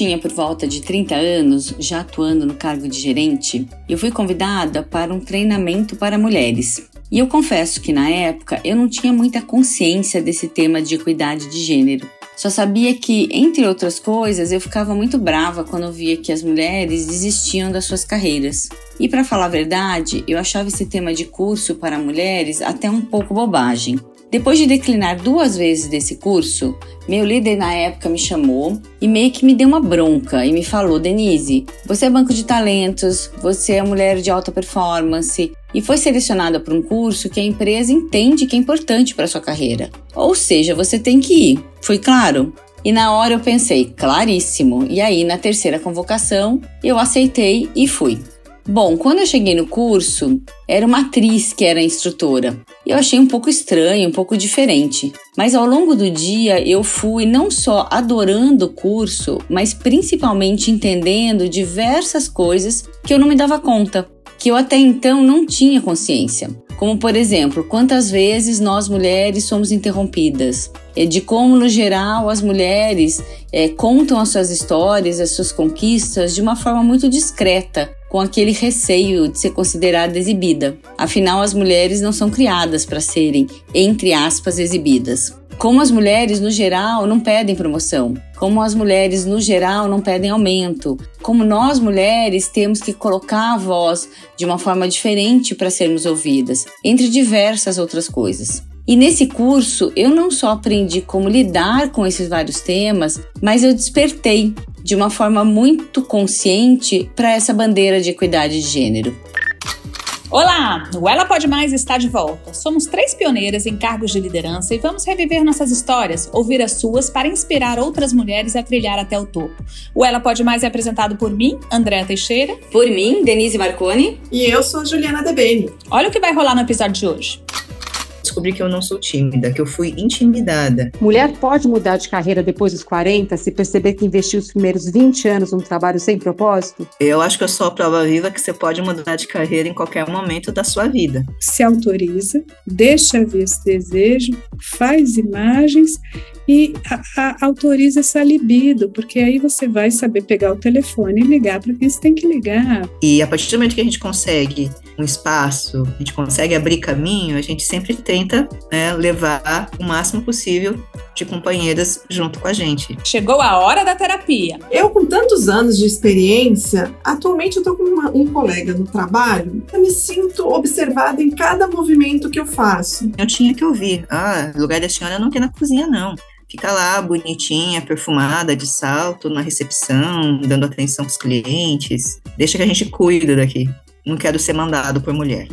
tinha por volta de 30 anos, já atuando no cargo de gerente, eu fui convidada para um treinamento para mulheres. E eu confesso que na época eu não tinha muita consciência desse tema de equidade de gênero. Só sabia que, entre outras coisas, eu ficava muito brava quando via que as mulheres desistiam das suas carreiras. E para falar a verdade, eu achava esse tema de curso para mulheres até um pouco bobagem. Depois de declinar duas vezes desse curso, meu líder na época me chamou e meio que me deu uma bronca e me falou: Denise, você é banco de talentos, você é mulher de alta performance e foi selecionada para um curso que a empresa entende que é importante para sua carreira. Ou seja, você tem que ir. Foi claro? E na hora eu pensei, claríssimo. E aí, na terceira convocação, eu aceitei e fui. Bom, quando eu cheguei no curso, era uma atriz que era instrutora. Eu achei um pouco estranho, um pouco diferente. Mas ao longo do dia eu fui não só adorando o curso, mas principalmente entendendo diversas coisas que eu não me dava conta, que eu até então não tinha consciência. Como, por exemplo, quantas vezes nós mulheres somos interrompidas, de como, no geral, as mulheres é, contam as suas histórias, as suas conquistas de uma forma muito discreta, com aquele receio de ser considerada exibida. Afinal, as mulheres não são criadas para serem, entre aspas, exibidas. Como as mulheres, no geral, não pedem promoção, como as mulheres, no geral, não pedem aumento, como nós mulheres temos que colocar a voz de uma forma diferente para sermos ouvidas, entre diversas outras coisas. E nesse curso eu não só aprendi como lidar com esses vários temas, mas eu despertei de uma forma muito consciente para essa bandeira de equidade de gênero. Olá, o Ela Pode Mais está de volta. Somos três pioneiras em cargos de liderança e vamos reviver nossas histórias, ouvir as suas para inspirar outras mulheres a trilhar até o topo. O Ela Pode Mais é apresentado por mim, Andréa Teixeira. Por mim, Denise Marconi. E eu sou Juliana Debene. Olha o que vai rolar no episódio de hoje descobri que eu não sou tímida, que eu fui intimidada. Mulher pode mudar de carreira depois dos 40 se perceber que investiu os primeiros 20 anos num trabalho sem propósito? Eu acho que eu sou a prova viva que você pode mudar de carreira em qualquer momento da sua vida. Se autoriza, deixa ver esse desejo, faz imagens e a, a, autoriza essa libido, porque aí você vai saber pegar o telefone e ligar para quem você tem que ligar. E a partir do momento que a gente consegue um espaço, a gente consegue abrir caminho, a gente sempre tenta né, levar o máximo possível de companheiras junto com a gente. Chegou a hora da terapia. Eu, com tantos anos de experiência, atualmente eu tô com uma, um colega no trabalho, eu me sinto observada em cada movimento que eu faço. Eu tinha que ouvir, ah, lugar da senhora não tem na cozinha, não fica lá bonitinha, perfumada, de salto, na recepção, dando atenção aos clientes. Deixa que a gente cuida daqui. Não quero ser mandado por mulher.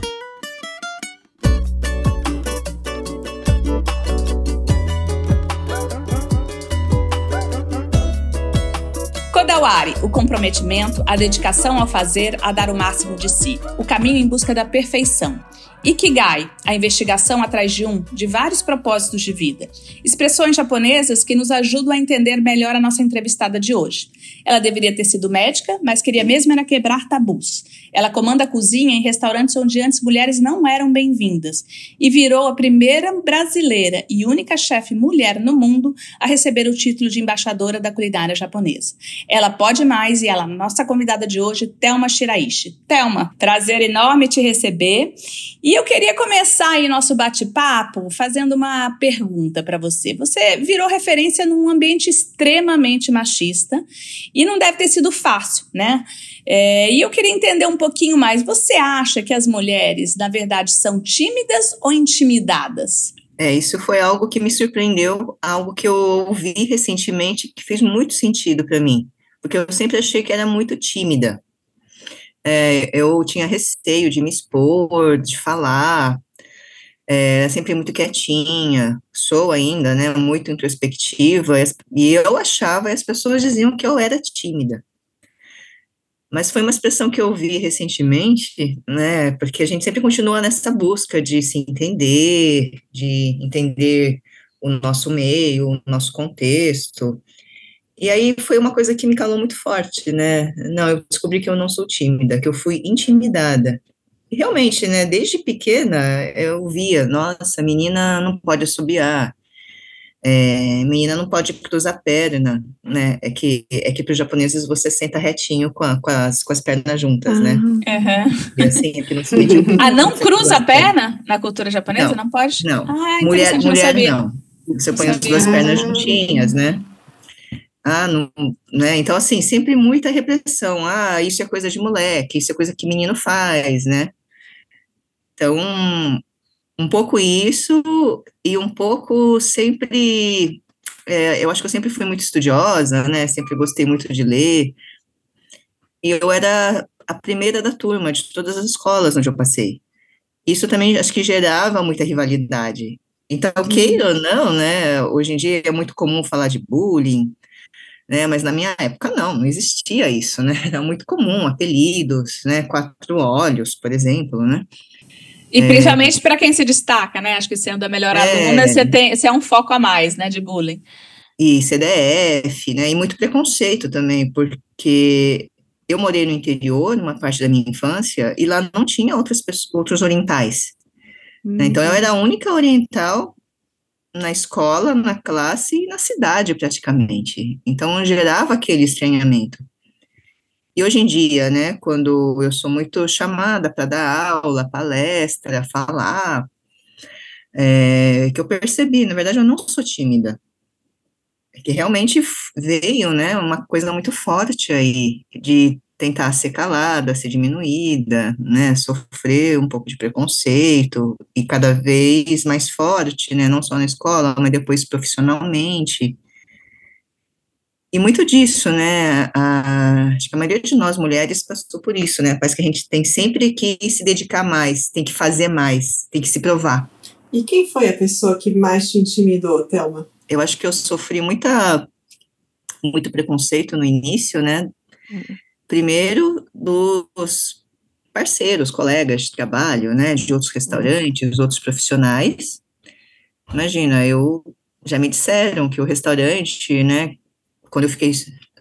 Kodawari, o comprometimento, a dedicação ao fazer, a dar o máximo de si. O caminho em busca da perfeição. Ikigai, a investigação atrás de um, de vários propósitos de vida. Expressões japonesas que nos ajudam a entender melhor a nossa entrevistada de hoje. Ela deveria ter sido médica, mas queria mesmo era quebrar tabus. Ela comanda a cozinha em restaurantes onde antes mulheres não eram bem-vindas e virou a primeira brasileira e única chefe mulher no mundo a receber o título de embaixadora da culinária japonesa. Ela pode mais e ela é nossa convidada de hoje, Thelma Shiraishi. Thelma, prazer enorme te receber. E eu queria começar aí nosso bate-papo fazendo uma pergunta para você. Você virou referência num ambiente extremamente machista e não deve ter sido fácil, né? É, e eu queria entender um pouquinho mais. Você acha que as mulheres, na verdade, são tímidas ou intimidadas? É, isso foi algo que me surpreendeu, algo que eu ouvi recentemente que fez muito sentido para mim, porque eu sempre achei que era muito tímida. É, eu tinha receio de me expor, de falar, é, sempre muito quietinha, sou ainda, né, muito introspectiva, e eu achava, e as pessoas diziam que eu era tímida. Mas foi uma expressão que eu ouvi recentemente, né, porque a gente sempre continua nessa busca de se entender, de entender o nosso meio, o nosso contexto. E aí foi uma coisa que me calou muito forte, né? Não, eu descobri que eu não sou tímida, que eu fui intimidada. E realmente, né, desde pequena eu via, nossa, a menina não pode assobiar, é, menina não pode cruzar a perna, né? É que, é que para os japoneses você senta retinho com, a, com, as, com as pernas juntas, né? Uhum. E assim, aqui no Ocidente. Ah, não cruza a perna na cultura japonesa? Não, Não. pode? Não. Ah, mulher, interessante, não mulher sabia. não. Você Não põe as sabia. duas pernas Ah. juntinhas, né? Ah, não, né? Então, assim, sempre muita repressão. Ah, isso é coisa de moleque, isso é coisa que menino faz, né? Então, um pouco isso e um pouco sempre. é, eu acho que eu sempre fui muito estudiosa, né? Sempre gostei muito de ler. E eu era a primeira da turma de todas as escolas onde eu passei. Isso também acho que gerava muita rivalidade. Então, queira ou não, né? Hoje em dia é muito comum falar de bullying, né? Mas na minha época não, não existia isso, né? Era muito comum apelidos, né? Quatro olhos, por exemplo, né? E principalmente para quem se destaca, né? Acho que sendo a melhor É. aluna, você tem, você é um foco a mais, né, de bullying. e CDF, né, e muito preconceito também, porque eu morei no interior, uma parte da minha infância, e lá não tinha outras pessoas, outros orientais, né, então eu era a única oriental na escola, na classe e na cidade, praticamente, então gerava aquele estranhamento. E hoje em dia, né, quando eu sou muito chamada para dar aula, palestra, falar, é, que eu percebi, na verdade eu não sou tímida, é que realmente veio, né, uma coisa muito forte aí, de tentar ser calada, ser diminuída, né, sofrer um pouco de preconceito, e cada vez mais forte, né, não só na escola, mas depois profissionalmente. E muito disso, né, a, acho que a maioria de nós mulheres passou por isso, né, parece que a gente tem sempre que se dedicar mais, tem que fazer mais, tem que se provar. E quem foi a pessoa que mais te intimidou, Thelma? eu acho que eu sofri muita muito preconceito no início, né? Primeiro dos parceiros, colegas de trabalho, né, de outros restaurantes, outros profissionais. Imagina, eu já me disseram que o restaurante, né, quando eu fiquei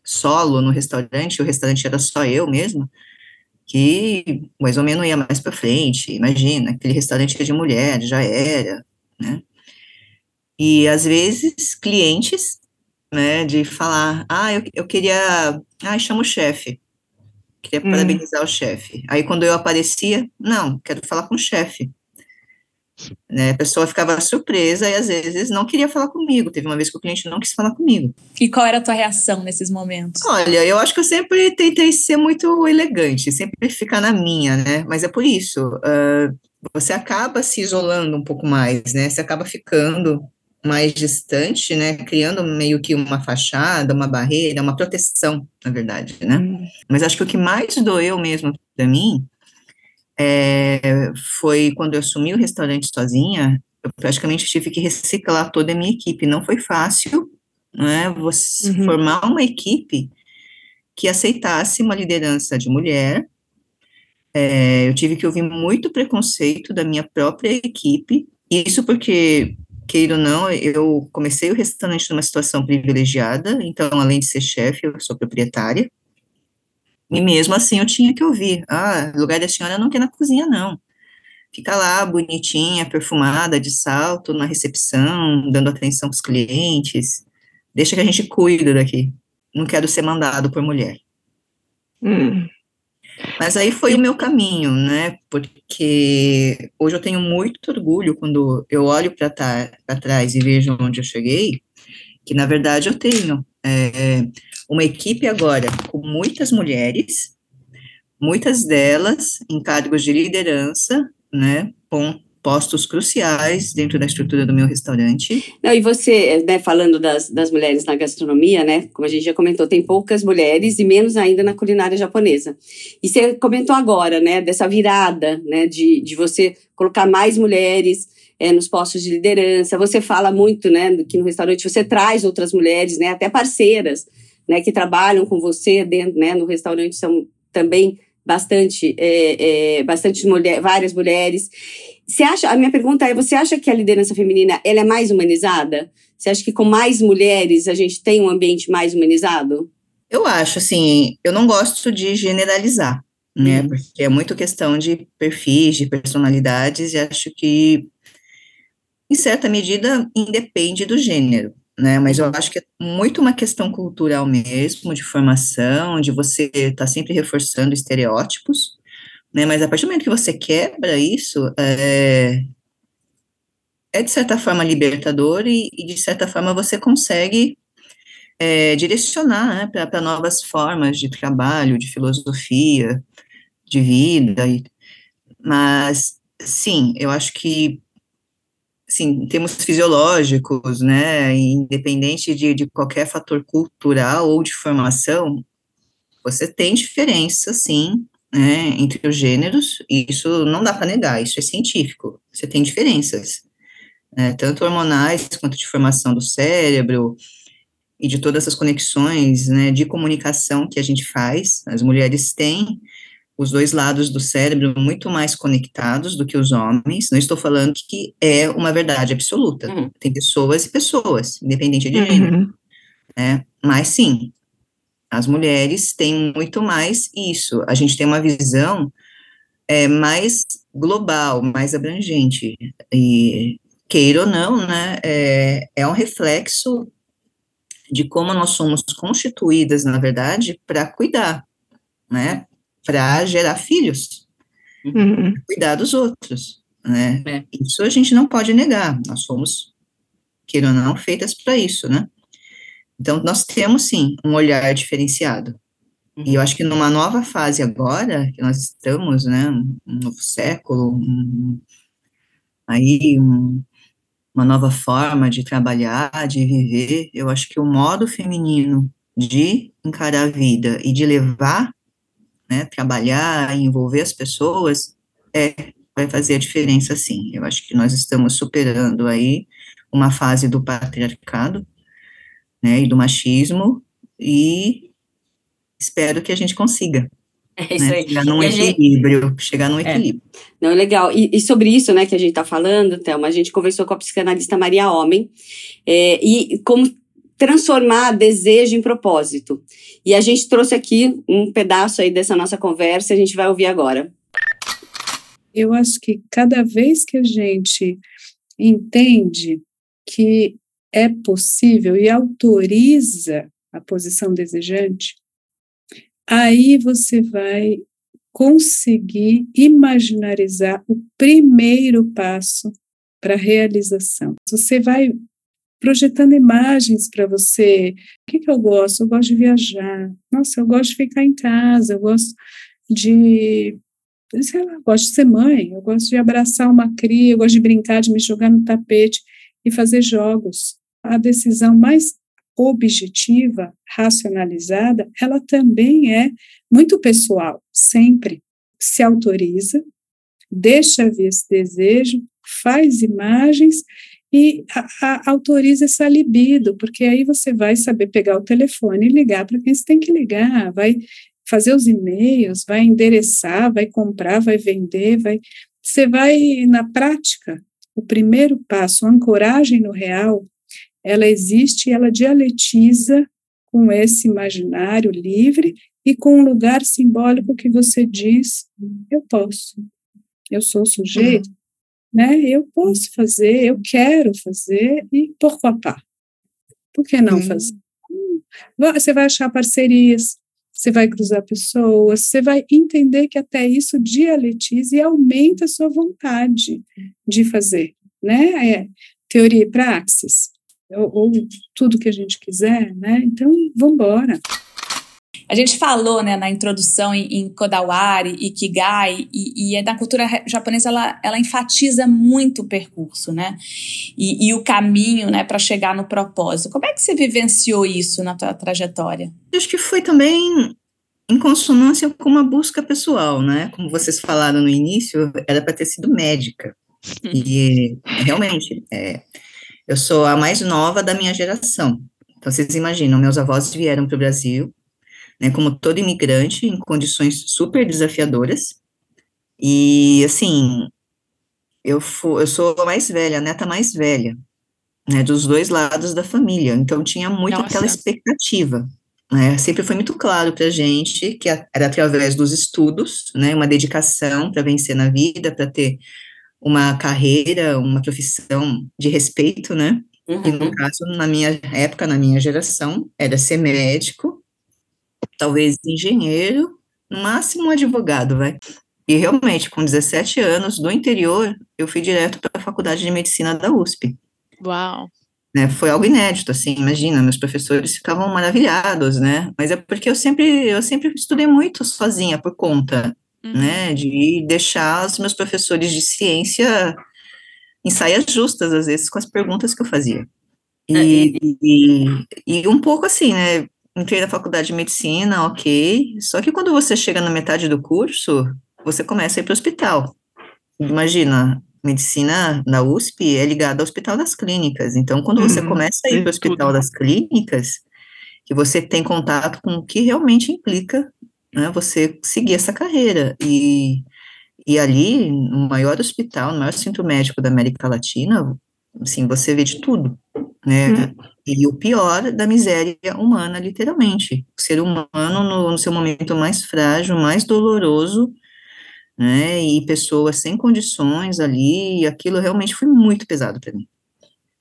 solo no restaurante, o restaurante era só eu mesma, que mais ou menos ia mais para frente. Imagina, aquele restaurante é de mulher, já era, né? E às vezes clientes, né, de falar, ah, eu, eu queria, ah, chama o chefe, queria Hum. parabenizar o chefe. Aí quando eu aparecia, não, quero falar com o chefe. Né, a pessoa ficava surpresa e às vezes não queria falar comigo. Teve uma vez que o cliente não quis falar comigo. E qual era a tua reação nesses momentos? Olha, eu acho que eu sempre tentei ser muito elegante, sempre ficar na minha, né? Mas é por isso, ah, você acaba se isolando um pouco mais, né? Você acaba ficando mais distante, né? Criando meio que uma fachada, uma barreira, uma proteção, na verdade, né? Mas acho que o que mais doeu mesmo para mim é, foi quando eu assumi o restaurante sozinha, eu praticamente tive que reciclar toda a minha equipe. Não foi fácil, né? Você Uhum. formar uma equipe que aceitasse uma liderança de mulher. É, eu tive que ouvir muito preconceito da minha própria equipe, isso porque, queira ou não, eu comecei o restaurante numa situação privilegiada, então, além de ser chefe, eu sou proprietária, e mesmo assim eu tinha que ouvir, ah, lugar da senhora não tem na cozinha, não. Fica lá, bonitinha, perfumada, de salto, na recepção, dando atenção para os clientes, deixa que a gente cuida daqui, não quero ser mandado por mulher. Hum. Mas aí foi o meu caminho, né? Porque hoje eu tenho muito orgulho quando eu olho para trás e vejo onde eu cheguei, que na verdade eu tenho é, uma equipe agora com muitas mulheres, muitas delas em cargos de liderança, né? Com postos cruciais dentro da estrutura do meu restaurante. Não, e você, né, falando das, das mulheres na gastronomia, né, como a gente já comentou, tem poucas mulheres e menos ainda na culinária japonesa. E você comentou agora, né, dessa virada, né, de, de você colocar mais mulheres é, nos postos de liderança. Você fala muito, né, que no restaurante você traz outras mulheres, né, até parceiras, né, que trabalham com você dentro, né, no restaurante são também bastante, é, é, bastante mulher, várias mulheres. Você acha, a minha pergunta é, você acha que a liderança feminina ela é mais humanizada? Você acha que com mais mulheres a gente tem um ambiente mais humanizado? Eu acho, assim, eu não gosto de generalizar, né, Uhum. porque é muito questão de perfis, de personalidades, e acho que em certa medida, independe do gênero, né? Mas eu acho que é muito uma questão cultural mesmo, de formação, de você estar tá sempre reforçando estereótipos, né? Mas a partir do momento que você quebra isso, é, é de certa forma libertador e, e de certa forma você consegue é, direcionar né, para novas formas de trabalho, de filosofia, de vida. E, mas, sim, eu acho que, sim, em termos fisiológicos, né, independente de, de qualquer fator cultural ou de formação, você tem diferença, sim, né, entre os gêneros, e isso não dá para negar, isso é científico, você tem diferenças, né, tanto hormonais quanto de formação do cérebro, e de todas essas conexões, né, de comunicação que a gente faz, as mulheres têm os dois lados do cérebro muito mais conectados do que os homens. Não estou falando que é uma verdade absoluta. Uhum. Tem pessoas e pessoas, independente de gênero. Uhum. Né? Mas sim, as mulheres têm muito mais isso. A gente tem uma visão é, mais global, mais abrangente. E, queira ou não, né, é, é um reflexo de como nós somos constituídas, na verdade, para cuidar, né? Para gerar filhos, uhum. cuidar dos outros, né? É. Isso a gente não pode negar. Nós somos, queira ou não, feitas para isso, né? Então, nós temos, sim, um olhar diferenciado. Uhum. E eu acho que numa nova fase agora, que nós estamos, né, um novo século, um, aí um, uma nova forma de trabalhar, de viver. Eu acho que o modo feminino de encarar a vida e de levar, né, trabalhar, envolver as pessoas, é vai fazer a diferença sim. Eu acho que nós estamos superando aí uma fase do patriarcado, né, e do machismo, e espero que a gente consiga. É isso né? aí. Chegar num equilíbrio, gente... chegar num é. equilíbrio. É. Não, legal. E, e, sobre isso, né, que a gente está falando, Thelma, a gente conversou com a psicanalista Maria Homem, é, e como transformar desejo em propósito. E a gente trouxe aqui um pedaço aí dessa nossa conversa, a gente vai ouvir agora. Eu acho que cada vez que a gente entende que é possível e autoriza a posição desejante, aí você vai conseguir imaginarizar o primeiro passo para a realização. Você vai projetando imagens para você. O que, que eu gosto? Eu gosto de viajar. Nossa, eu gosto de ficar em casa. Eu gosto de sei lá, eu gosto de ser mãe, eu gosto de abraçar uma cria, eu gosto de brincar, de me jogar no tapete e fazer jogos. A decisão mais objetiva, racionalizada, ela também é muito pessoal, sempre se autoriza, deixa ver esse desejo, faz imagens e a, a, autoriza essa libido, porque aí você vai saber pegar o telefone e ligar para quem você tem que ligar, vai fazer os e-mails, vai endereçar, vai comprar, vai vender, vai. Você vai na prática. O primeiro passo, a ancoragem no real, ela existe ela dialetiza com esse imaginário livre e com um lugar simbólico que você diz, eu posso, eu sou sujeito, uhum. Né? Eu posso fazer, eu quero fazer e por pá. Por que não uhum. fazer? Você vai achar parcerias, você vai cruzar pessoas, você vai entender que até isso dialetiza e aumenta a sua vontade de fazer, né? É teoria e praxis ou, ou tudo que a gente quiser, né? Então, vamos embora. A gente falou né, na introdução em, em Kodawari, Ikigai, e, e é na cultura japonesa ela, ela enfatiza muito o percurso, né? E, e o caminho né, para chegar no propósito. Como é que você vivenciou isso na tua trajetória? Acho que foi também em consonância com uma busca pessoal, né? Como vocês falaram no início, era para ter sido médica. E realmente, é, eu sou a mais nova da minha geração. Então, vocês imaginam, meus avós vieram para o Brasil, né, como todo imigrante, em condições super desafiadoras. E, assim, eu, for, eu sou a mais velha, a neta mais velha, né, dos dois lados da família. Então, tinha muito Nossa. aquela expectativa. Né, sempre foi muito claro para a gente que era através dos estudos, né, uma dedicação para vencer na vida, para ter uma carreira, uma profissão de respeito, né? Uhum. E no caso, na minha época, na minha geração, era ser médico, talvez engenheiro, no máximo um advogado, vai. E realmente, com 17 anos, do interior, eu fui direto para a Faculdade de Medicina da USP. Uau! Né, foi algo inédito, assim, imagina, meus professores ficavam maravilhados, né, mas é porque eu sempre, eu sempre estudei muito sozinha, por conta, Uhum. né, de deixar os meus professores de ciência em saias justas, às vezes, com as perguntas que eu fazia. E, e, e um pouco assim, né, entrei na faculdade de medicina, ok, só que quando você chega na metade do curso, você começa a ir para o hospital. Imagina, medicina na USP é ligada ao Hospital das Clínicas. Então, quando você Uhum, começa a ir para o Hospital tudo. das Clínicas, que você tem contato com o que realmente implica né, você seguir essa carreira. E, e ali, no maior hospital, no maior centro médico da América Latina, assim, você vê de tudo, né? E o pior da miséria humana, literalmente. O ser humano no, no seu momento mais frágil, mais doloroso, né? E pessoas sem condições ali, e aquilo realmente foi muito pesado para mim.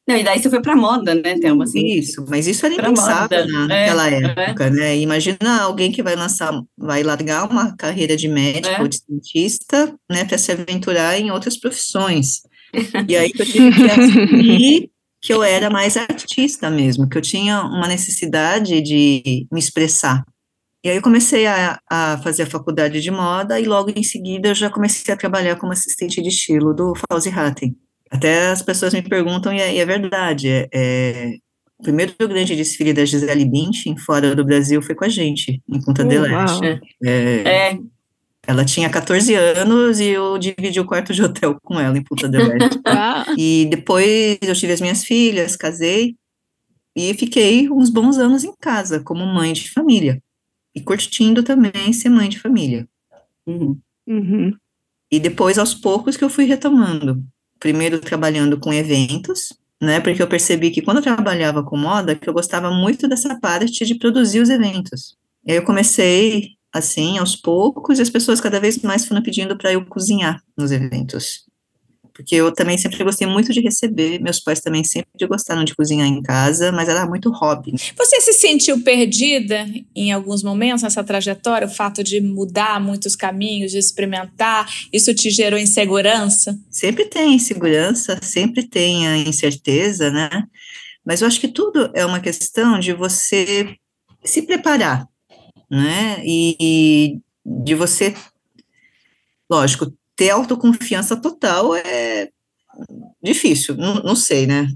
Não, e daí você foi pra moda, né, Thelma? Assim, Isso, mas isso era impensável na- é, naquela é. época, né? Imagina alguém que vai lançar, vai largar uma carreira de médico É. ou de cientista, né, para se aventurar em outras profissões. E aí eu tive que assumir que eu era mais artista mesmo, que eu tinha uma necessidade de me expressar. E aí eu comecei a, a fazer a faculdade de moda e logo em seguida eu já comecei a trabalhar como assistente de estilo do Fauzi Hatten. Até as pessoas me perguntam, e é, e é verdade, é, é, o primeiro grande desfile da Gisele Bündchen fora do Brasil foi com a gente, em Punta Oh, del uau. Este. É, É, ela tinha 14 anos e eu dividi o quarto de hotel com ela em Punta del Este. E depois eu tive as minhas filhas, casei e fiquei uns bons anos em casa como mãe de família e curtindo também ser mãe de família. uhum. Uhum. E depois aos poucos que eu fui retomando, primeiro trabalhando com eventos, né? Porque eu percebi que quando eu trabalhava com moda, que eu gostava muito dessa parte de produzir os eventos. E aí eu comecei assim, aos poucos, e as pessoas cada vez mais foram pedindo para eu cozinhar nos eventos. Porque eu também sempre gostei muito de receber, meus pais também sempre gostaram de cozinhar em casa, mas era muito hobby. Você se sentiu perdida em alguns momentos nessa trajetória? O fato de mudar muitos caminhos, de experimentar, isso te gerou insegurança? Sempre tem insegurança, sempre tem a incerteza, né? Mas eu acho que tudo é uma questão de você se preparar, né? E, e de você, lógico, ter autoconfiança total é difícil, não, não sei, né?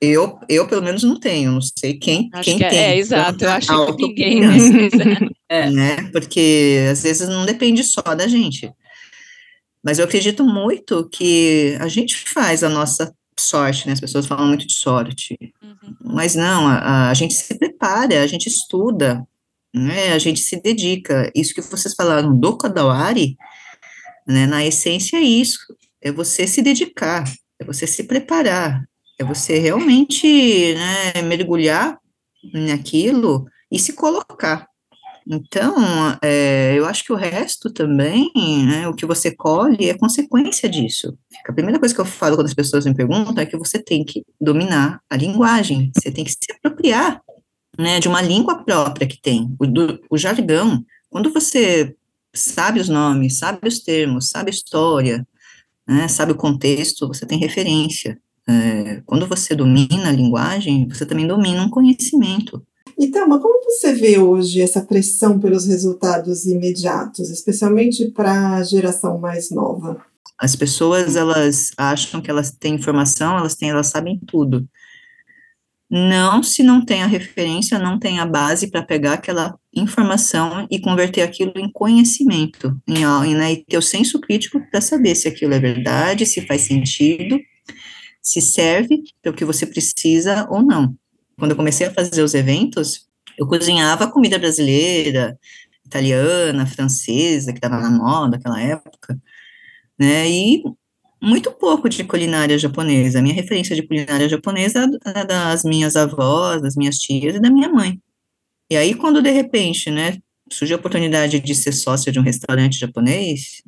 Eu, eu, pelo menos, não tenho, não sei quem, Acho quem que é, tem. é, exato. Eu acho que ninguém. autoconfiança É. né? Porque às vezes não depende só da gente. Mas eu acredito muito que a gente faz a nossa sorte, né? As pessoas falam muito de sorte. Uhum. Mas não, a, a gente se prepara, a gente estuda, né? A gente se dedica. Isso que vocês falaram do Kadawari, né? Na essência é isso. É você se dedicar, é você se preparar, é você realmente né, mergulhar naquilo e se colocar. Então, é, eu acho que o resto também, né, o que você colhe é consequência disso. A primeira coisa que eu falo quando as pessoas me perguntam é que você tem que dominar a linguagem, você tem que se apropriar né, de uma língua própria que tem, o, do, o jargão. Quando você sabe os nomes, sabe os termos, sabe a história, né, sabe o contexto, você tem referência. É, quando você domina a linguagem, você também domina um conhecimento. E Thelma, como você vê hoje essa pressão pelos resultados imediatos, especialmente para a geração mais nova? As pessoas, elas acham que elas têm informação, elas têm, elas sabem tudo. Não se não tem a referência, não tem a base para pegar aquela informação e converter aquilo em conhecimento, em, né, e ter o senso crítico para saber se aquilo é verdade, se faz sentido, se serve para o que você precisa ou não. Quando eu comecei a fazer os eventos, eu cozinhava comida brasileira, italiana, francesa, que estava na moda naquela época, né, e muito pouco de culinária japonesa. A minha referência de culinária japonesa é das minhas avós, das minhas tias e da minha mãe. E aí, quando de repente, né, surgiu a oportunidade de ser sócia de um restaurante japonês,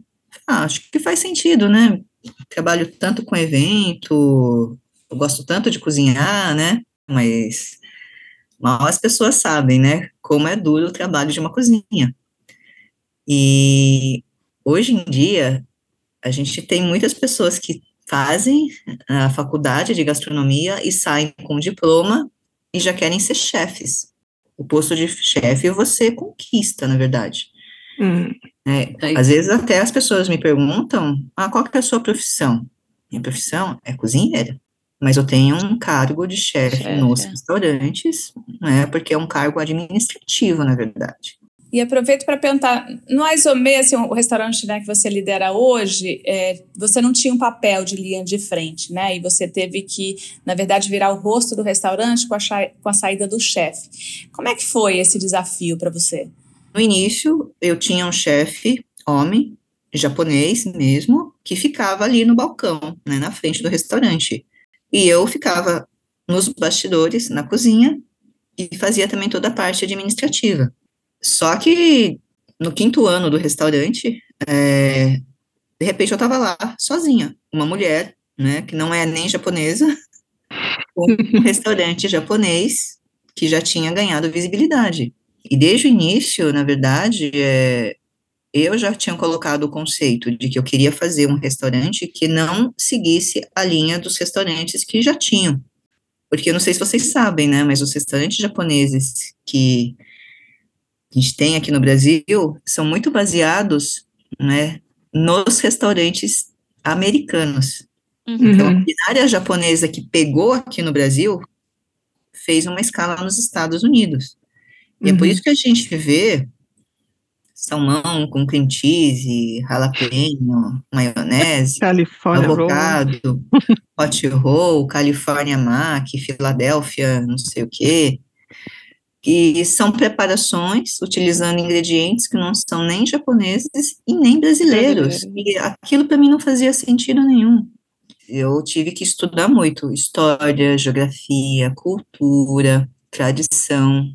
ah, acho que faz sentido, né? trabalho tanto com evento, eu gosto tanto de cozinhar, né? Mas mal as pessoas sabem, né? Como é duro o trabalho de uma cozinha. E hoje em dia, a gente tem muitas pessoas que fazem a faculdade de gastronomia e saem com diploma e já querem ser chefes. O posto de chefe você conquista, na verdade. Hum. É, às vezes até as pessoas me perguntam, ah, qual que é a sua profissão? Minha profissão é cozinheira, mas eu tenho um cargo de chefe nos restaurantes, né, porque é um cargo administrativo, na verdade. E aproveito para perguntar, no Aizomê, assim, o restaurante né, que você lidera hoje, é, você não tinha um papel de linha de frente, né? E você teve que, na verdade, virar o rosto do restaurante com a, com a saída do chefe. Como é que foi esse desafio para você? No início, eu tinha um chefe, homem, japonês mesmo, que ficava ali no balcão, né, na frente do restaurante. E eu ficava nos bastidores, na cozinha, e fazia também toda a parte administrativa. Só que no quinto ano do restaurante, é, de repente eu estava lá, sozinha, uma mulher, né, que não é nem japonesa, um restaurante japonês que já tinha ganhado visibilidade. E desde o início, na verdade, é, eu já tinha colocado o conceito de que eu queria fazer um restaurante que não seguisse a linha dos restaurantes que já tinham. Porque eu não sei se vocês sabem, né, mas os restaurantes japoneses que a gente tem aqui no Brasil são muito baseados, né, nos restaurantes americanos. Uhum. Então, a culinária japonesa que pegou aqui no Brasil fez uma escala nos Estados Unidos. E uhum. é por uhum. isso que a gente vê salmão com cream cheese, jalapeno, maionese, California avocado, roll. hot roll, California mac, Filadélfia, não sei o quê. E são preparações utilizando ingredientes que não são nem japoneses e nem brasileiros. E aquilo para mim não fazia sentido nenhum. Eu tive que estudar muito história, geografia, cultura, tradição,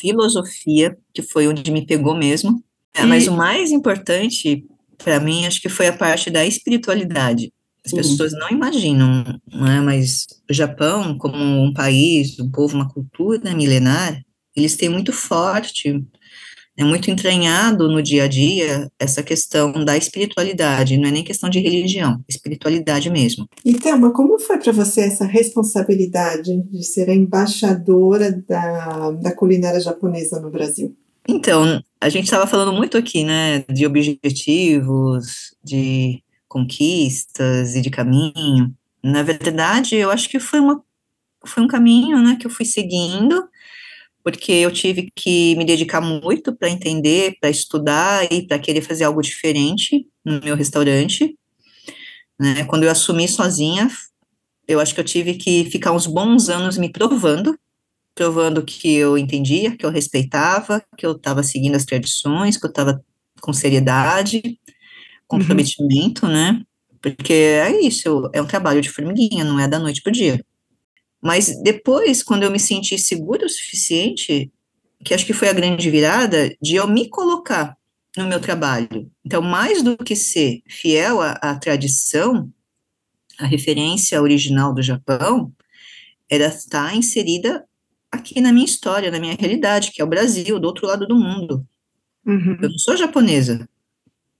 filosofia, que foi onde me pegou mesmo. E... Mas o mais importante para mim acho que foi a parte da espiritualidade. As uhum. pessoas não imaginam, não é? mas o Japão, como um país, um povo, uma cultura milenar, eles têm muito forte, é muito entranhado no dia a dia essa questão da espiritualidade, não é nem questão de religião, espiritualidade mesmo. E Thelma, como foi para você essa responsabilidade de ser a embaixadora da, da culinária japonesa no Brasil? Então, a gente estava falando muito aqui, né, de objetivos, de conquistas e de caminho. Na verdade, eu acho que foi, uma, foi um caminho né, que eu fui seguindo, porque eu tive que me dedicar muito para entender, para estudar e para querer fazer algo diferente no meu restaurante. Né? Quando eu assumi sozinha, eu acho que eu tive que ficar uns bons anos me provando, provando que eu entendia, que eu respeitava, que eu estava seguindo as tradições, que eu estava com seriedade, comprometimento, uhum. né? Porque é isso, é um trabalho de formiguinha, não é da noite para o dia. Mas depois, quando eu me senti segura o suficiente, que acho que foi a grande virada, de eu me colocar no meu trabalho. Então, mais do que ser fiel à, à tradição, a referência original do Japão, era estar inserida aqui na minha história, na minha realidade, que é o Brasil, do outro lado do mundo. Uhum. Eu não sou japonesa,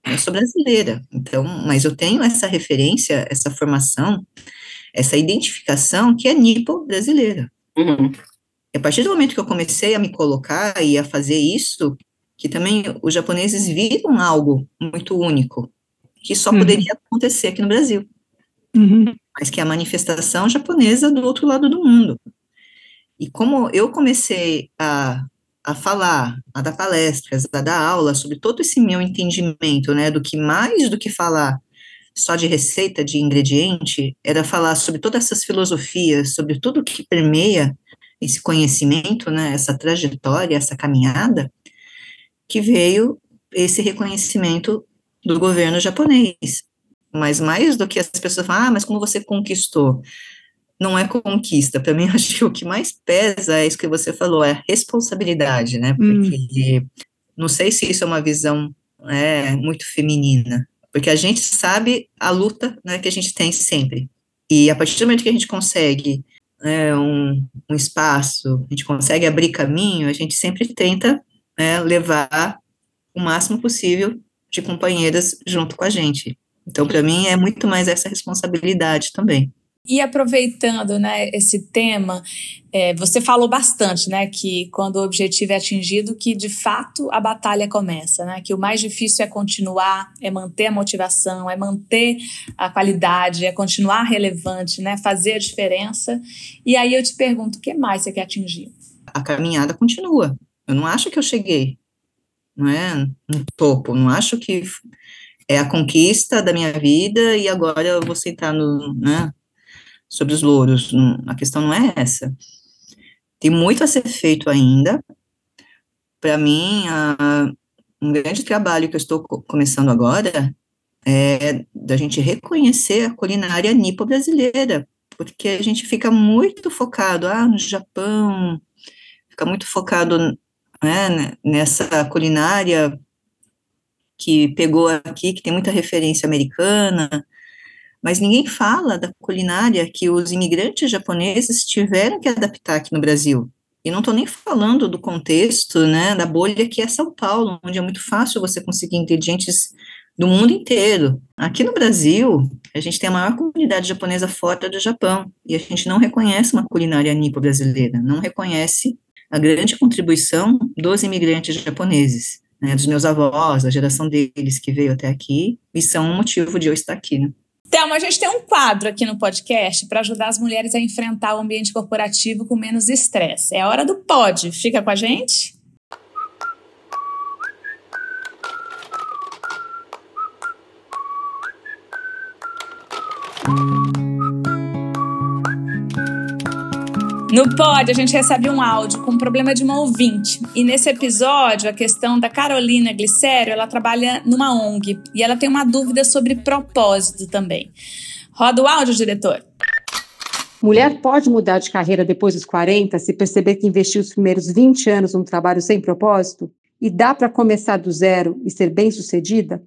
eu sou brasileira, então, mas eu tenho essa referência, essa formação, essa identificação que é nipo brasileira. Uhum. E a partir do momento que eu comecei a me colocar e a fazer isso, que também os japoneses viram algo muito único, que só uhum. poderia acontecer aqui no Brasil. Uhum. Mas que é a manifestação japonesa do outro lado do mundo. E como eu comecei a a falar, a dar palestras, a dar aula sobre todo esse meu entendimento, né, do que mais do que falar só de receita, de ingrediente, era falar sobre todas essas filosofias, sobre tudo que permeia esse conhecimento, né, essa trajetória, essa caminhada, que veio esse reconhecimento do governo japonês. Mas mais do que as pessoas falam, ah, mas como você conquistou? Não é conquista. Para mim, acho que o que mais pesa é isso que você falou, é a responsabilidade, né? Porque hum. não sei se isso é uma visão é, muito feminina, porque a gente sabe a luta né, que a gente tem sempre. E a partir do momento que a gente consegue né, um, um, espaço, a gente consegue abrir caminho, a gente sempre tenta né, levar o máximo possível de companheiras junto com a gente. Então, para mim, é muito mais essa responsabilidade também. E aproveitando né, esse tema, é, você falou bastante né, que quando o objetivo é atingido, que de fato a batalha começa, né, que o mais difícil é continuar, é manter a motivação, é manter a qualidade, é continuar relevante, né, fazer a diferença. E aí eu te pergunto, o que mais você quer atingir? A caminhada continua. Eu não acho que eu cheguei, não é, no topo. Não acho que é a conquista da minha vida e agora eu vou sentar no, né, sobre os louros. A questão não é essa. Tem muito a ser feito ainda. Para mim, a, um grande trabalho que eu estou começando agora é da gente reconhecer a culinária nipo-brasileira, porque a gente fica muito focado, ah, no Japão, fica muito focado né, nessa culinária que pegou aqui, que tem muita referência americana, mas ninguém fala da culinária que os imigrantes japoneses tiveram que adaptar aqui no Brasil. E não estou nem falando do contexto, né, da bolha que é São Paulo, onde é muito fácil você conseguir ingredientes do mundo inteiro. Aqui no Brasil, a gente tem a maior comunidade japonesa fora do Japão, e a gente não reconhece uma culinária nipo brasileira, não reconhece a grande contribuição dos imigrantes japoneses, né, dos meus avós, da geração deles que veio até aqui, e são um motivo de eu estar aqui, né. Thelma, a gente tem um quadro aqui no podcast para ajudar as mulheres a enfrentar o ambiente corporativo com menos estresse. É a hora do pod. Fica com a gente? No pod, a gente recebe um áudio com um problema de uma ouvinte. E nesse episódio, a questão da Carolina Glicério, ela trabalha numa ONG e ela tem uma dúvida sobre propósito também. Roda o áudio, diretor. Mulher pode mudar de carreira depois dos 40 se perceber que investiu os primeiros 20 anos num trabalho sem propósito? E dá para começar do zero e ser bem-sucedida?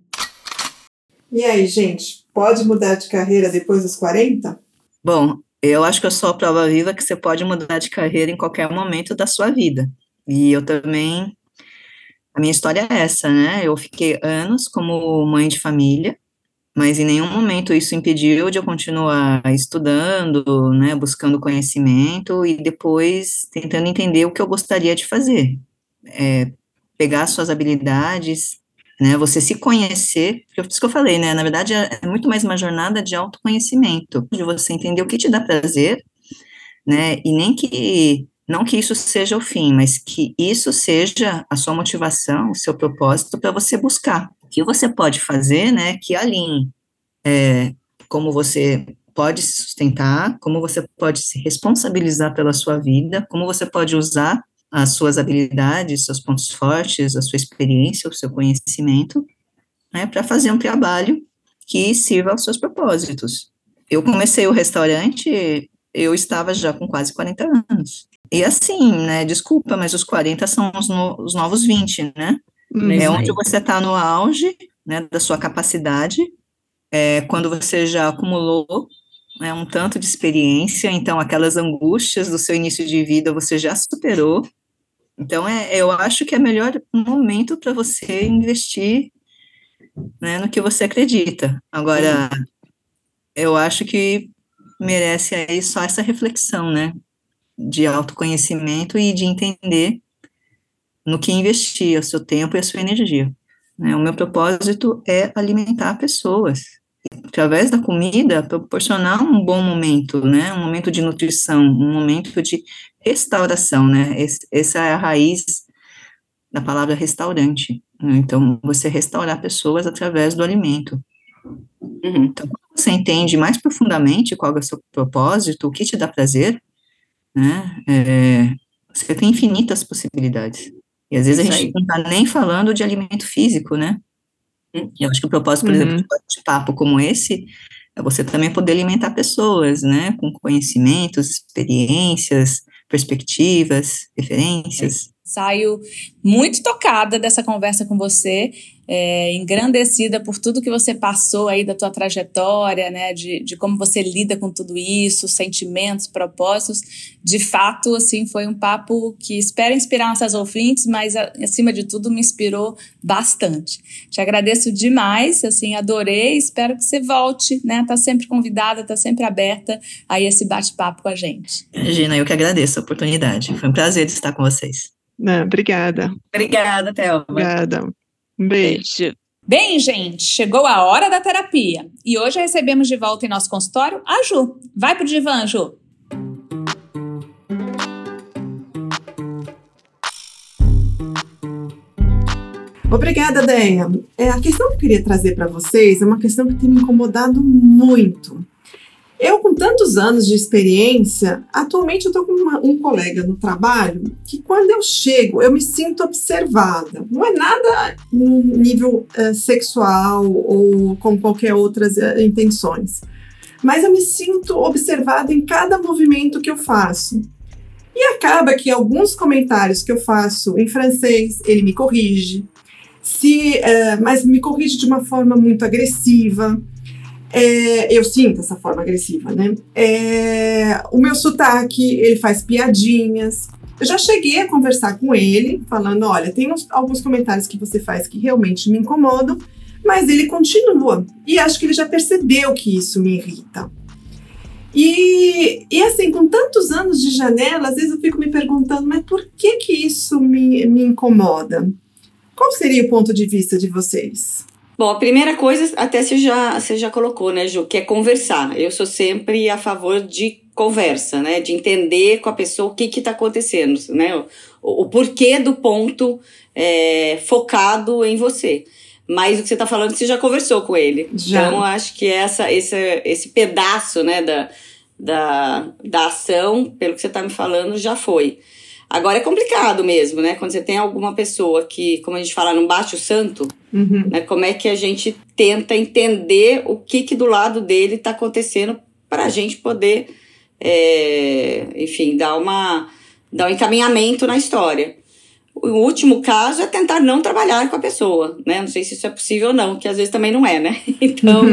E aí, gente, pode mudar de carreira depois dos 40? Bom, eu acho que eu sou a prova viva que você pode mudar de carreira em qualquer momento da sua vida. E eu também. A minha história é essa, né? Eu fiquei anos como mãe de família, mas em nenhum momento isso impediu de eu continuar estudando, né, buscando conhecimento e depois tentando entender o que eu gostaria de fazer. É, pegar suas habilidades, né, você se conhecer, por isso que eu falei, né, na verdade é, é muito mais uma jornada de autoconhecimento, de você entender o que te dá prazer, né, e nem que, não que isso seja o fim, mas que isso seja a sua motivação, o seu propósito para você buscar. O que você pode fazer, né, que alinhe é, como você pode se sustentar, como você pode se responsabilizar pela sua vida, como você pode usar as suas habilidades, seus pontos fortes, a sua experiência, o seu conhecimento, né, para fazer um trabalho que sirva aos seus propósitos. Eu comecei o restaurante, eu estava já com quase 40 anos. E assim, né, desculpa, mas os 40 são os, no, os novos 20, né? é onde você está no auge, né, da sua capacidade, é, quando você já acumulou né, um tanto de experiência, então aquelas angústias do seu início de vida você já superou, então, é, eu acho que é melhor momento para você investir né, no que você acredita. Agora, eu acho que merece aí só essa reflexão, né, de autoconhecimento e de entender no que investir o seu tempo e a sua energia. Né? O meu propósito é alimentar pessoas, através da comida, proporcionar um bom momento, né, um momento de nutrição, um momento de restauração, né? Esse, essa é a raiz da palavra restaurante. Né? Então, você restaurar pessoas através do alimento. Uhum. Então, quando você entende mais profundamente qual é o seu propósito, o que te dá prazer, né? É, você tem infinitas possibilidades. E às vezes Isso a gente aí. não está nem falando de alimento físico, né? Hum. Eu acho que o propósito, por uhum. exemplo, de papo como esse é você também poder alimentar pessoas, né? Com conhecimentos, experiências, perspectivas, referências. Saio muito tocada dessa conversa com você é, engrandecida por tudo que você passou aí da tua trajetória, né, de, de como você lida com tudo isso, sentimentos, propósitos. De fato, assim, foi um papo que espero inspirar nossas ouvintes, mas acima de tudo me inspirou bastante. Te agradeço demais, assim, adorei, espero que você volte, né, tá sempre convidada, tá sempre aberta a esse bate-papo com a gente. Regina, eu que agradeço a oportunidade. Foi um prazer estar com vocês. Não, obrigada. Obrigada, Thelma. Obrigada. Um beijo. Bem, gente, chegou a hora da terapia. E hoje recebemos de volta em nosso consultório a Ju. Vai pro divã, Ju. Obrigada, Deia. É, a questão que eu queria trazer para vocês é uma questão que tem me incomodado muito. Eu, com tantos anos de experiência, atualmente eu estou com uma, um colega no trabalho que, quando eu chego, eu me sinto observada. Não é nada no nível uh, sexual ou com qualquer outras uh, intenções, mas eu me sinto observada em cada movimento que eu faço. E acaba que alguns comentários que eu faço em francês, ele me corrige, se, uh, mas me corrige de uma forma muito agressiva. É, eu sinto essa forma agressiva, né? É, o meu sotaque, ele faz piadinhas. Eu já cheguei a conversar com ele, falando: olha, tem uns, alguns comentários que você faz que realmente me incomodam, mas ele continua. E acho que ele já percebeu que isso me irrita. E, e assim, com tantos anos de janela, às vezes eu fico me perguntando: mas por que que isso me, me incomoda? Qual seria o ponto de vista de vocês? Bom, a primeira coisa, até você já, você já colocou, né, Ju, que é conversar. Eu sou sempre a favor de conversa, né, de entender com a pessoa o que está acontecendo, né, o, o, porquê do ponto é, focado em você. Mas o que você está falando, você já conversou com ele. Já. Então, acho que essa, esse, esse pedaço, né, da, da, da ação, pelo que você está me falando, já foi. Agora é complicado mesmo, né? Quando você tem alguma pessoa que, como a gente fala, não bate o santo, uhum. né? Como é que a gente tenta entender o que que do lado dele está acontecendo para a gente poder, é, enfim, dar uma dar um encaminhamento na história. O último caso é tentar não trabalhar com a pessoa, né? Não sei se isso é possível ou não, que às vezes também não é, né? Então,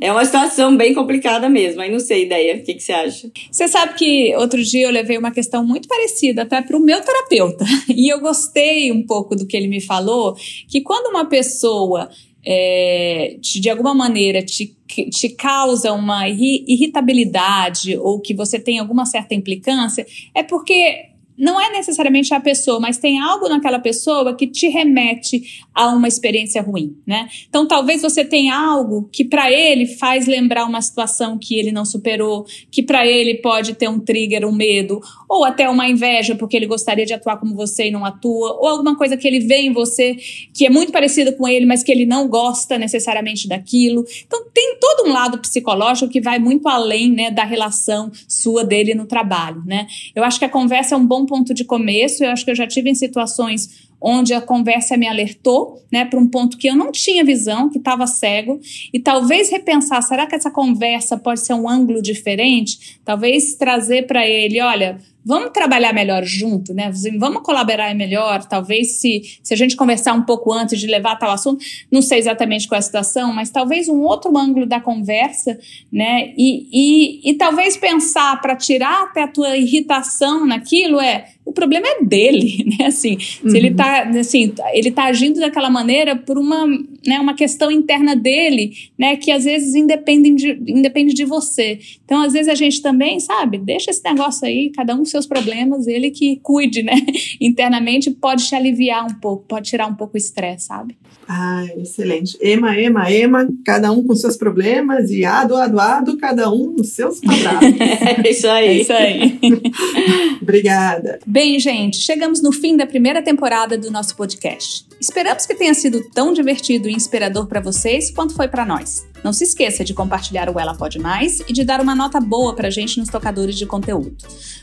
é uma situação bem complicada mesmo. Aí não sei, ideia. O que, que você acha? Você sabe que outro dia eu levei uma questão muito parecida até para o meu terapeuta. E eu gostei um pouco do que ele me falou, que quando uma pessoa é, te, de alguma maneira te, te causa uma irritabilidade ou que você tem alguma certa implicância, é porque não é necessariamente a pessoa, mas tem algo naquela pessoa que te remete a uma experiência ruim, né? Então talvez você tenha algo que para ele faz lembrar uma situação que ele não superou, que para ele pode ter um trigger, um medo, ou até uma inveja porque ele gostaria de atuar como você e não atua, ou alguma coisa que ele vê em você que é muito parecida com ele, mas que ele não gosta necessariamente daquilo. Então tem todo um lado psicológico que vai muito além, né, da relação sua dele no trabalho, né? Eu acho que a conversa é um bom ponto de começo. Eu acho que eu já tive em situações onde a conversa me alertou, né, para um ponto que eu não tinha visão, que estava cego, e talvez repensar, será que essa conversa pode ser um ângulo diferente? Talvez trazer para ele, olha, vamos trabalhar melhor junto, né? Vamos colaborar melhor. Talvez se, se a gente conversar um pouco antes de levar tal assunto, não sei exatamente qual é a situação, mas talvez um outro ângulo da conversa, né? E, e, e talvez pensar para tirar até a tua irritação naquilo é o problema é dele, né? Assim, uhum. se ele uhum. Tá, assim, ele tá agindo daquela maneira por uma, né, uma questão interna dele, né, que às vezes independe de, independe de você. Então, às vezes a gente também, sabe, deixa esse negócio aí, cada um com seus problemas, ele que cuide, né? Internamente pode te aliviar um pouco, pode tirar um pouco o estresse, sabe? Ah, excelente. Ema, ema, ema, cada um com seus problemas e ado, ado, ado, cada um nos seus quadrados. é isso aí. É isso aí. Obrigada. Bem, gente, chegamos no fim da primeira temporada do nosso podcast. Esperamos que tenha sido tão divertido e inspirador para vocês quanto foi para nós. Não se esqueça de compartilhar o Ela Pode Mais e de dar uma nota boa para a gente nos tocadores de conteúdo.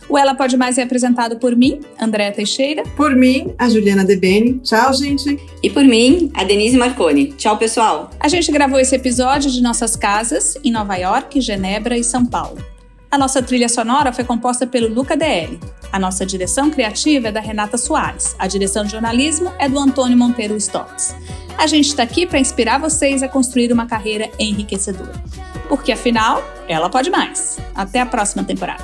O Ela Pode Mais é apresentado por mim, Andréa Teixeira. Por mim, a Juliana Debene. Tchau, gente. E por mim, a Denise Marconi. Tchau, pessoal. A gente gravou esse episódio de nossas casas em Nova York, Genebra e São Paulo. A nossa trilha sonora foi composta pelo Luca DL. A nossa direção criativa é da Renata Soares. A direção de jornalismo é do Antônio Monteiro Stotts. A gente está aqui para inspirar vocês a construir uma carreira enriquecedora. Porque afinal, ela pode mais. Até a próxima temporada.